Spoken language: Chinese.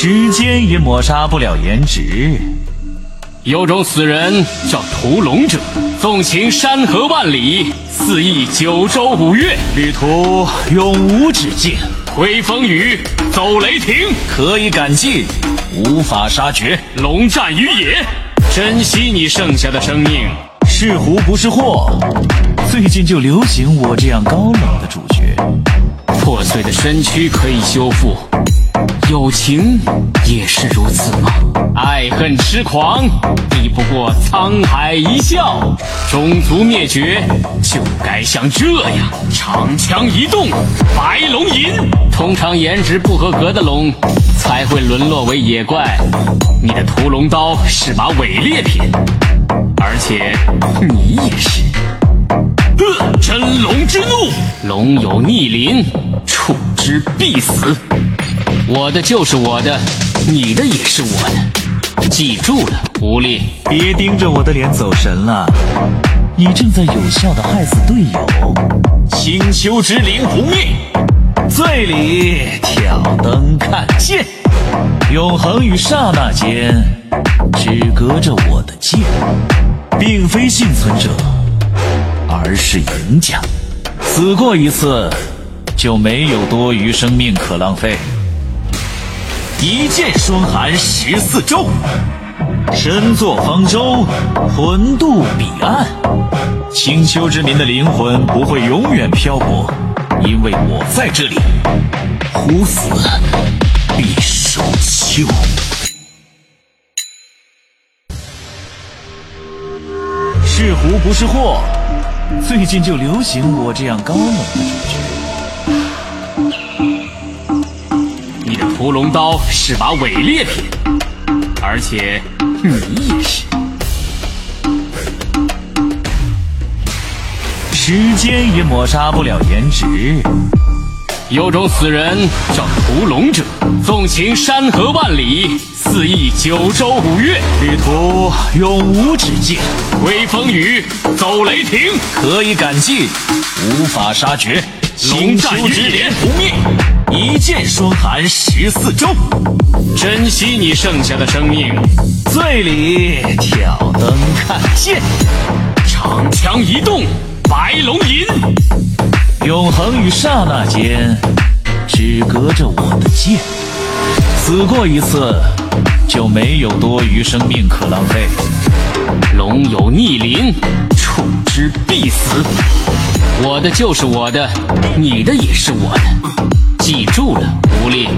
时间也抹杀不了颜值。有种死人叫屠龙者，纵情山河万里，肆意九州五岳，旅途永无止境，挥风雨，走雷霆，可以赶尽，无法杀绝，龙战于野，珍惜你剩下的生命。是福不是祸，最近就流行我这样高冷的主角。破碎的身躯可以修复。友情也是如此吗？爱恨痴狂，抵不过沧海一笑。种族灭绝就该像这样，长枪一动，白龙吟。通常颜值不合格的龙才会沦落为野怪。你的屠龙刀是把伪劣品，而且你也是。呃真龙之怒，龙有逆鳞，触之必死。我的就是我的，你的也是我的，记住了，狐狸，别盯着我的脸走神了，你正在有效的害死队友。青丘之灵不灭，醉里挑灯看剑，永恒与刹那间，只隔着我的剑，并非幸存者，而是赢家。死过一次，就没有多余生命可浪费。一剑霜寒十四州，身作方舟，魂渡彼岸。青丘之民的灵魂不会永远漂泊，因为我在这里。虎死必守丘。是福不是祸，最近就流行我这样高冷的主角。屠龙刀是把伪劣品，而且你也是。时间也抹杀不了颜值。有种死人叫屠龙者，纵情山河万里，肆意九州五岳，旅途永无止境，挥风雨，走雷霆，可以赶尽，无法杀绝，龙战于连，不灭。一剑霜寒十四州，珍惜你剩下的生命。醉里挑灯看剑，长枪一动，白龙吟。永恒与刹那间，只隔着我的剑。死过一次，就没有多余生命可浪费。龙有逆鳞，触之必死。我的就是我的，你的也是我的。记住了，狐狸。